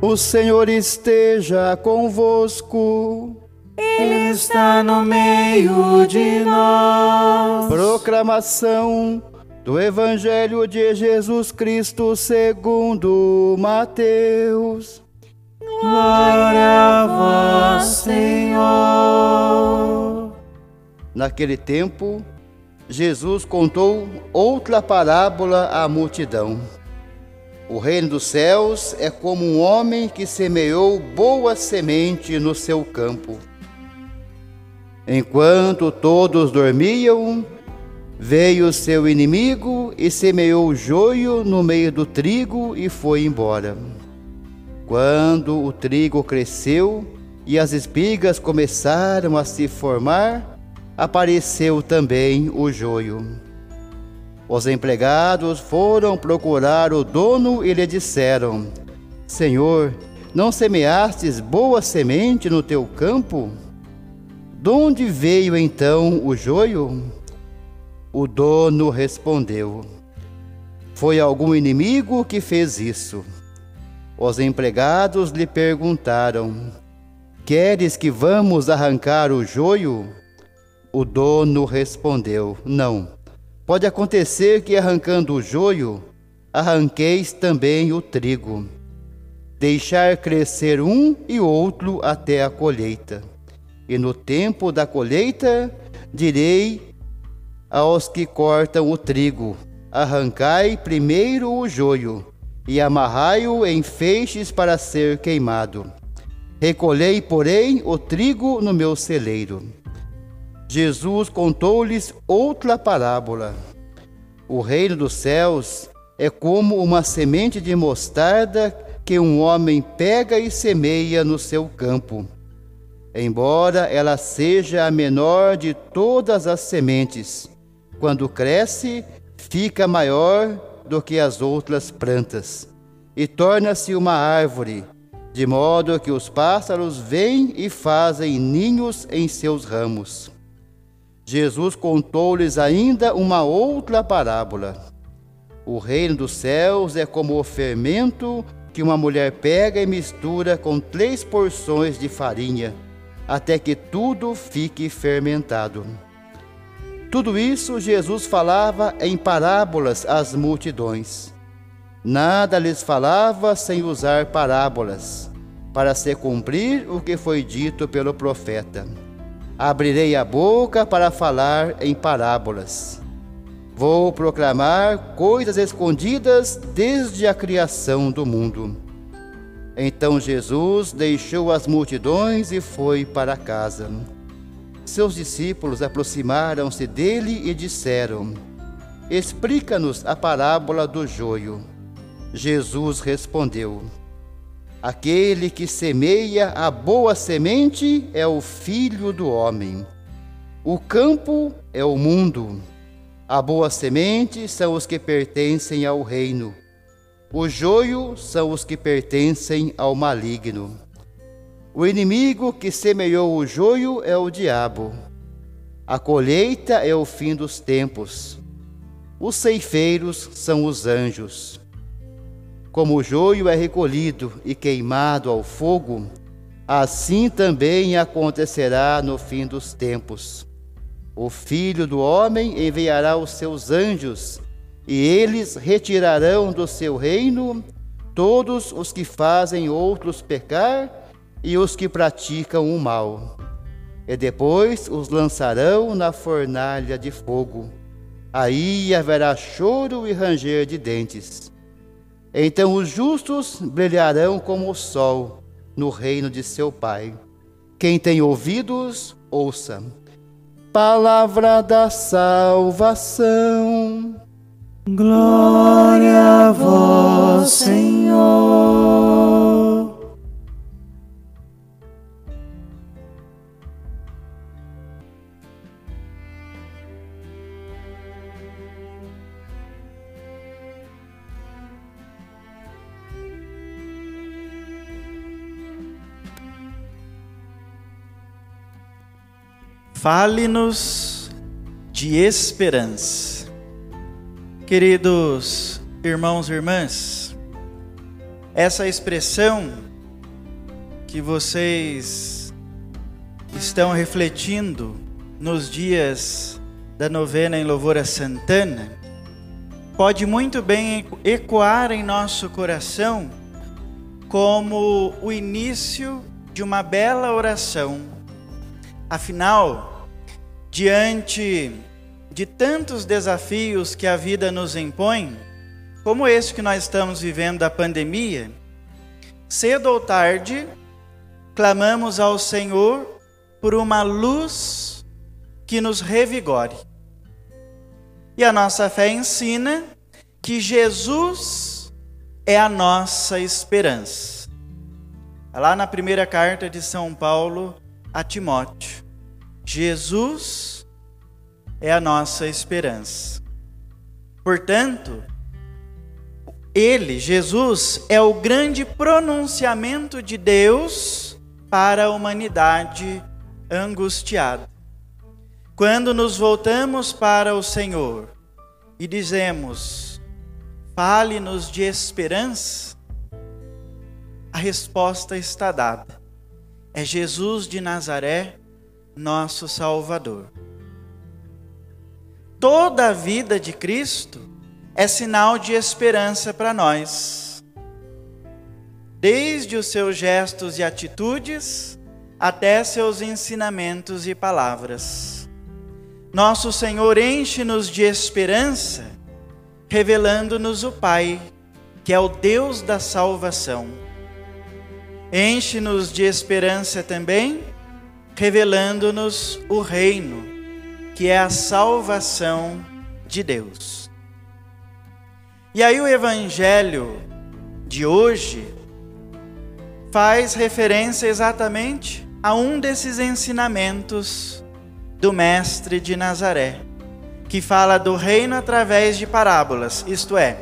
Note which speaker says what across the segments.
Speaker 1: O Senhor esteja convosco.
Speaker 2: Ele está no meio de nós.
Speaker 1: Proclamação do Evangelho de Jesus Cristo segundo Mateus.
Speaker 2: Glória a vós, Senhor.
Speaker 1: Naquele tempo, Jesus contou outra parábola à multidão. O reino dos céus é como um homem que semeou boa semente no seu campo. Enquanto todos dormiam, veio seu inimigo e semeou joio no meio do trigo e foi embora. Quando o trigo cresceu e as espigas começaram a se formar, apareceu também o joio. Os empregados foram procurar o dono e lhe disseram: Senhor, não semeastes boa semente no teu campo? De onde veio então o joio? O dono respondeu: Foi algum inimigo que fez isso. Os empregados lhe perguntaram: Queres que vamos arrancar o joio? O dono respondeu: Não Pode acontecer que, arrancando o joio, arranqueis também o trigo. Deixar crescer um e outro até a colheita. E no tempo da colheita, direi aos que cortam o trigo: arrancai primeiro o joio, e amarrai-o em feixes para ser queimado. Recolhei, porém, o trigo no meu celeiro. Jesus contou-lhes outra parábola. O reino dos céus é como uma semente de mostarda que um homem pega e semeia no seu campo. Embora ela seja a menor de todas as sementes, quando cresce, fica maior do que as outras plantas e torna-se uma árvore, de modo que os pássaros vêm e fazem ninhos em seus ramos. Jesus contou-lhes ainda uma outra parábola. O reino dos céus é como o fermento que uma mulher pega e mistura com três porções de farinha, até que tudo fique fermentado. Tudo isso Jesus falava em parábolas às multidões. Nada lhes falava sem usar parábolas, para se cumprir o que foi dito pelo profeta. Abrirei a boca para falar em parábolas. Vou proclamar coisas escondidas desde a criação do mundo. Então Jesus deixou as multidões e foi para casa. Seus discípulos aproximaram-se dele e disseram: Explica-nos a parábola do joio. Jesus respondeu: Aquele que semeia a boa semente é o filho do homem. O campo é o mundo. A boa semente são os que pertencem ao reino. O joio são os que pertencem ao maligno. O inimigo que semeou o joio é o diabo. A colheita é o fim dos tempos. Os ceifeiros são os anjos. Como o joio é recolhido e queimado ao fogo, assim também acontecerá no fim dos tempos. O Filho do Homem enviará os seus anjos, e eles retirarão do seu reino todos os que fazem outros pecar e os que praticam o mal. E depois os lançarão na fornalha de fogo. Aí haverá choro e ranger de dentes. Então os justos brilharão como o sol no reino de seu Pai. Quem tem ouvidos, ouça. Palavra da salvação.
Speaker 2: Glória a vós, Senhor.
Speaker 3: Fale-nos de esperança. Queridos irmãos e irmãs, essa expressão que vocês estão refletindo nos dias da novena em louvor a Santana, pode muito bem ecoar em nosso coração como o início de uma bela oração. Afinal, diante de tantos desafios que a vida nos impõe, como esse que nós estamos vivendo da pandemia, cedo ou tarde, clamamos ao Senhor por uma luz que nos revigore. E a nossa fé ensina que Jesus é a nossa esperança. Lá na primeira carta de São Paulo a Timóteo, Jesus é a nossa esperança. Portanto, ele, Jesus, é o grande pronunciamento de Deus para a humanidade angustiada. Quando nos voltamos para o Senhor e dizemos: Fale-nos de esperança, a resposta está dada. É Jesus de Nazaré, nosso Salvador. Toda a vida de Cristo é sinal de esperança para nós. Desde os seus gestos e atitudes até seus ensinamentos e palavras. Nosso Senhor enche-nos de esperança, revelando-nos o Pai, que é o Deus da salvação. Enche-nos de esperança também, revelando-nos o Reino, que é a salvação de Deus. E aí o evangelho de hoje faz referência exatamente a um desses ensinamentos do mestre de Nazaré, que fala do reino através de parábolas, isto é,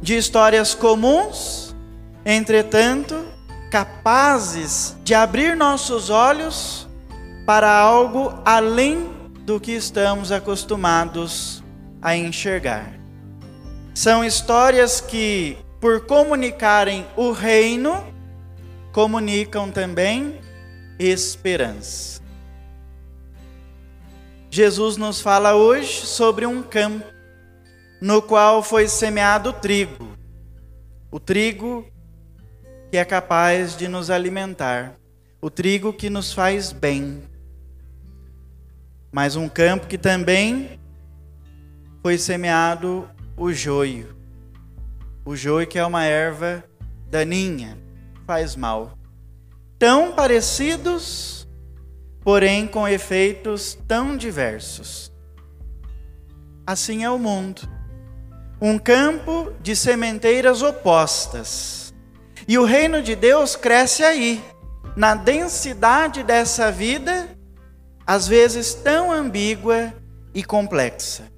Speaker 3: de histórias comuns, entretanto, capazes de abrir nossos olhos para algo além do que estamos acostumados a enxergar. São histórias que, por comunicarem o reino, comunicam também esperança. Jesus nos fala hoje sobre um campo no qual foi semeado trigo. O trigo que é capaz de nos alimentar, o trigo que nos faz bem. Mas um campo que também foi semeado o joio. O joio que é uma erva daninha, faz mal. Tão parecidos, porém com efeitos tão diversos. Assim é o mundo. Um campo de sementeiras opostas. E o reino de Deus cresce aí, na densidade dessa vida, às vezes tão ambígua e complexa.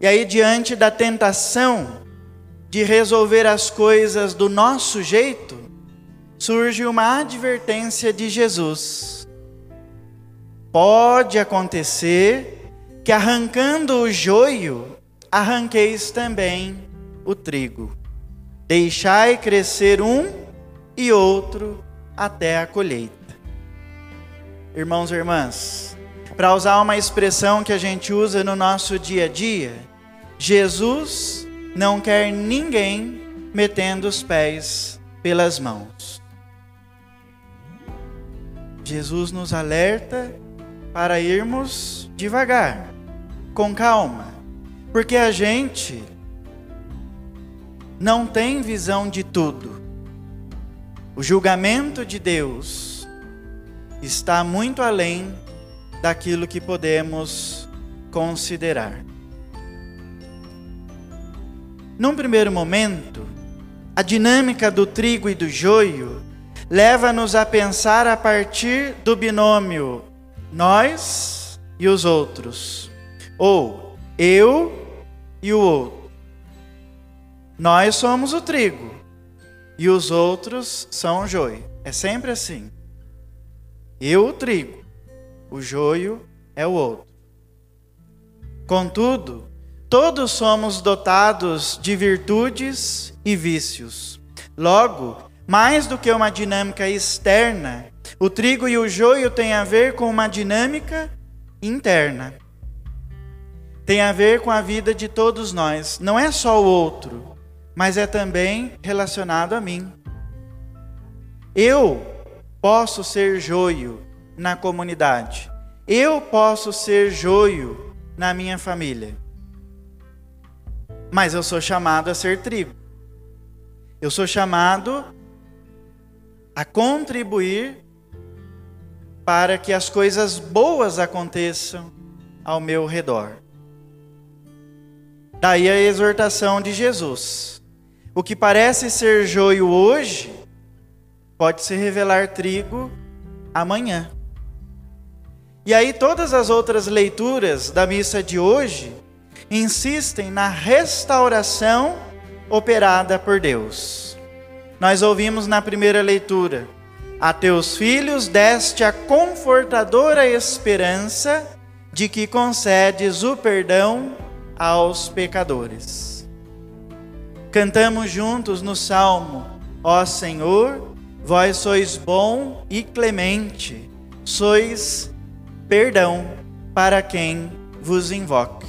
Speaker 3: E aí, diante da tentação de resolver as coisas do nosso jeito, surge uma advertência de Jesus. Pode acontecer que arrancando o joio, arranqueis também o trigo. Deixai crescer um e outro até a colheita. Irmãos e irmãs, para usar uma expressão que a gente usa no nosso dia a dia, Jesus não quer ninguém metendo os pés pelas mãos. Jesus nos alerta para irmos devagar, com calma, porque a gente não tem visão de tudo. O julgamento de Deus está muito além daquilo que podemos considerar. Num primeiro momento, a dinâmica do trigo e do joio leva-nos a pensar a partir do binômio nós e os outros, ou eu e o outro. Nós somos o trigo e os outros são o joio. É sempre assim. Eu o trigo, o joio é o outro. Contudo, Todos somos dotados de virtudes e vícios. Logo, mais do que uma dinâmica externa, o trigo e o joio têm a ver com uma dinâmica interna. Tem a ver com a vida de todos nós. Não é só o outro, mas é também relacionado a mim. Eu posso ser joio na comunidade. Eu posso ser joio na minha família. Mas eu sou chamado a ser trigo. Eu sou chamado a contribuir para que as coisas boas aconteçam ao meu redor. Daí a exortação de Jesus. O que parece ser joio hoje pode se revelar trigo amanhã. E aí todas as outras leituras da missa de hoje insistem na restauração operada por Deus. Nós ouvimos na primeira leitura: A teus filhos deste a confortadora esperança de que concedes o perdão aos pecadores. Cantamos juntos no salmo: Ó Senhor, vós sois bom e clemente, sois perdão para quem vos invoca.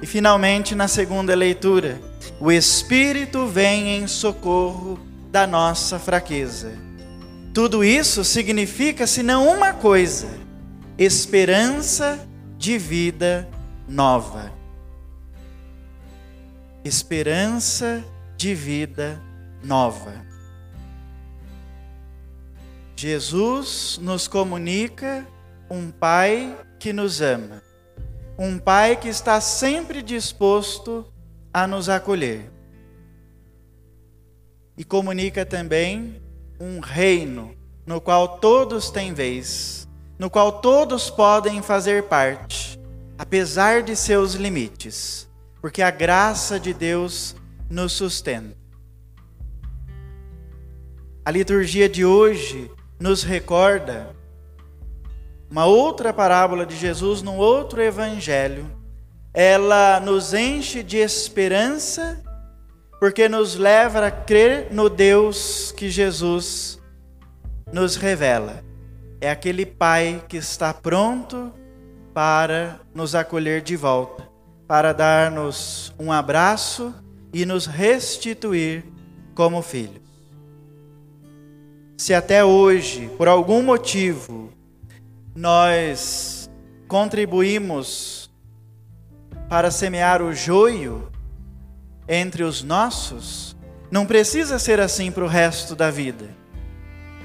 Speaker 3: E finalmente, na segunda leitura, o Espírito vem em socorro da nossa fraqueza. Tudo isso significa, senão uma coisa: esperança de vida nova. Esperança de vida nova. Jesus nos comunica um Pai que nos ama um Pai que está sempre disposto a nos acolher. E comunica também um reino no qual todos têm vez, no qual todos podem fazer parte, apesar de seus limites, porque a graça de Deus nos sustenta. A liturgia de hoje nos recorda uma outra parábola de Jesus num outro evangelho, ela nos enche de esperança, porque nos leva a crer no Deus que Jesus nos revela. É aquele Pai que está pronto para nos acolher de volta, para dar-nos um abraço e nos restituir como filhos. Se até hoje, por algum motivo, nós contribuímos para semear o joio entre os nossos, não precisa ser assim para o resto da vida.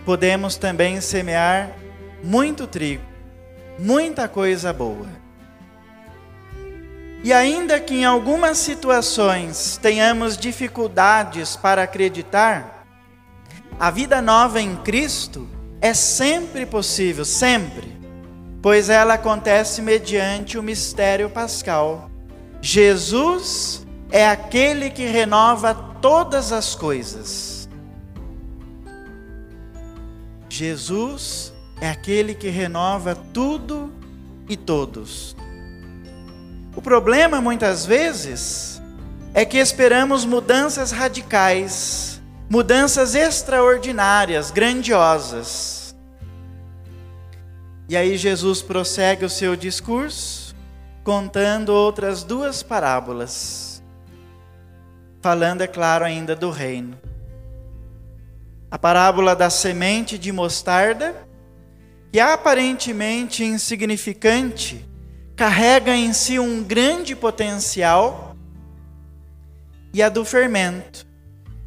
Speaker 3: Podemos também semear muito trigo, muita coisa boa. E ainda que em algumas situações tenhamos dificuldades para acreditar, a vida nova em Cristo é sempre possível, sempre pois ela acontece mediante o mistério pascal. Jesus é aquele que renova todas as coisas. Jesus é aquele que renova tudo e todos. O problema muitas vezes é que esperamos mudanças radicais, mudanças extraordinárias, grandiosas. E aí Jesus prossegue o seu discurso, contando outras duas parábolas, falando, é claro, ainda do reino. A parábola da semente de mostarda, que aparentemente insignificante, carrega em si um grande potencial, e a do fermento,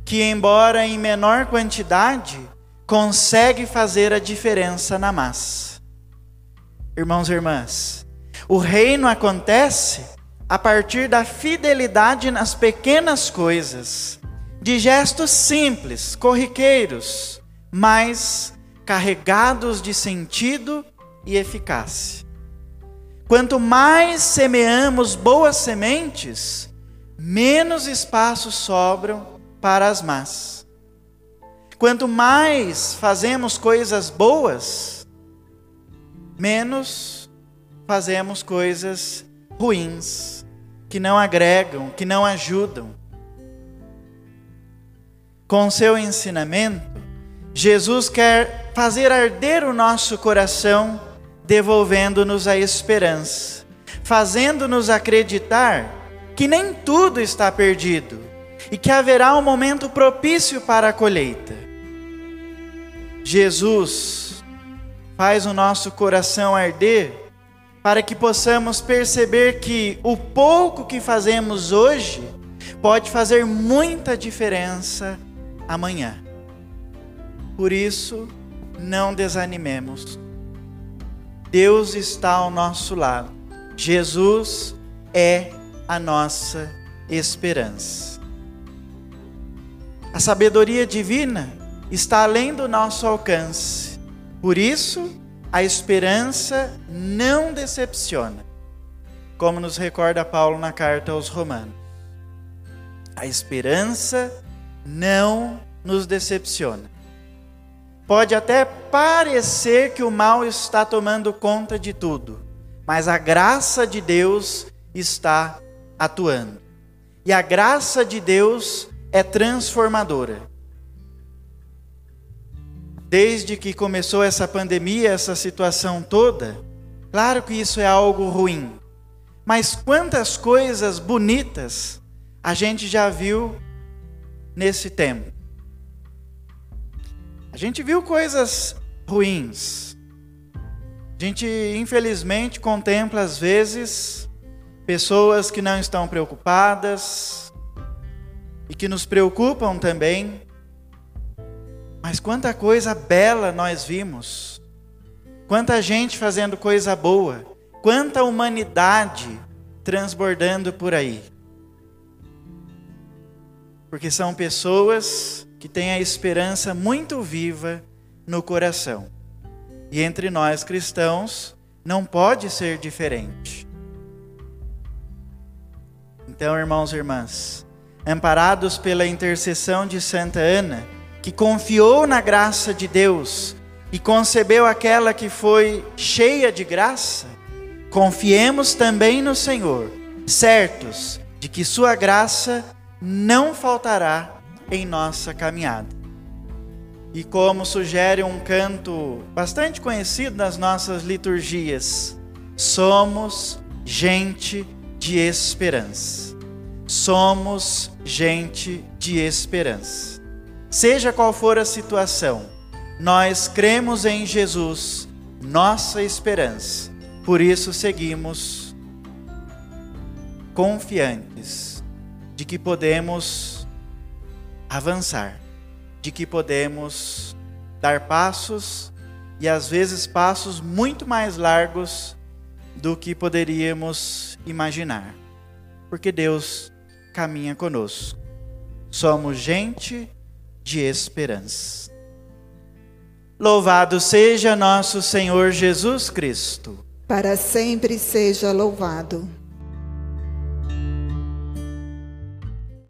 Speaker 3: que, embora em menor quantidade, consegue fazer a diferença na massa irmãos e irmãs. O reino acontece a partir da fidelidade nas pequenas coisas, de gestos simples, corriqueiros, mas carregados de sentido e eficácia. Quanto mais semeamos boas sementes, menos espaços sobram para as más. Quanto mais fazemos coisas boas, menos fazemos coisas ruins, que não agregam, que não ajudam. com seu ensinamento, Jesus quer fazer arder o nosso coração, devolvendo-nos a esperança, fazendo-nos acreditar que nem tudo está perdido e que haverá um momento propício para a colheita. Jesus faz o nosso coração arder para que possamos perceber que o pouco que fazemos hoje pode fazer muita diferença amanhã. Por isso, não desanimemos. Deus está ao nosso lado. Jesus é a nossa esperança. A sabedoria divina está além do nosso alcance. Por isso, a esperança não decepciona, como nos recorda Paulo na carta aos Romanos. A esperança não nos decepciona. Pode até parecer que o mal está tomando conta de tudo, mas a graça de Deus está atuando. E a graça de Deus é transformadora. Desde que começou essa pandemia, essa situação toda, claro que isso é algo ruim. Mas quantas coisas bonitas a gente já viu nesse tempo. A gente viu coisas ruins. A gente, infelizmente, contempla às vezes pessoas que não estão preocupadas e que nos preocupam também. Mas quanta coisa bela nós vimos, quanta gente fazendo coisa boa, quanta humanidade transbordando por aí. Porque são pessoas que têm a esperança muito viva no coração. E entre nós cristãos não pode ser diferente. Então, irmãos e irmãs, amparados pela intercessão de Santa Ana, que confiou na graça de Deus e concebeu aquela que foi cheia de graça, confiemos também no Senhor, certos de que Sua graça não faltará em nossa caminhada. E como sugere um canto bastante conhecido nas nossas liturgias, somos gente de esperança. Somos gente de esperança. Seja qual for a situação, nós cremos em Jesus, nossa esperança. Por isso seguimos confiantes de que podemos avançar, de que podemos dar passos e às vezes passos muito mais largos do que poderíamos imaginar, porque Deus caminha conosco. Somos gente de esperança. Louvado seja nosso Senhor Jesus Cristo.
Speaker 4: Para sempre seja louvado.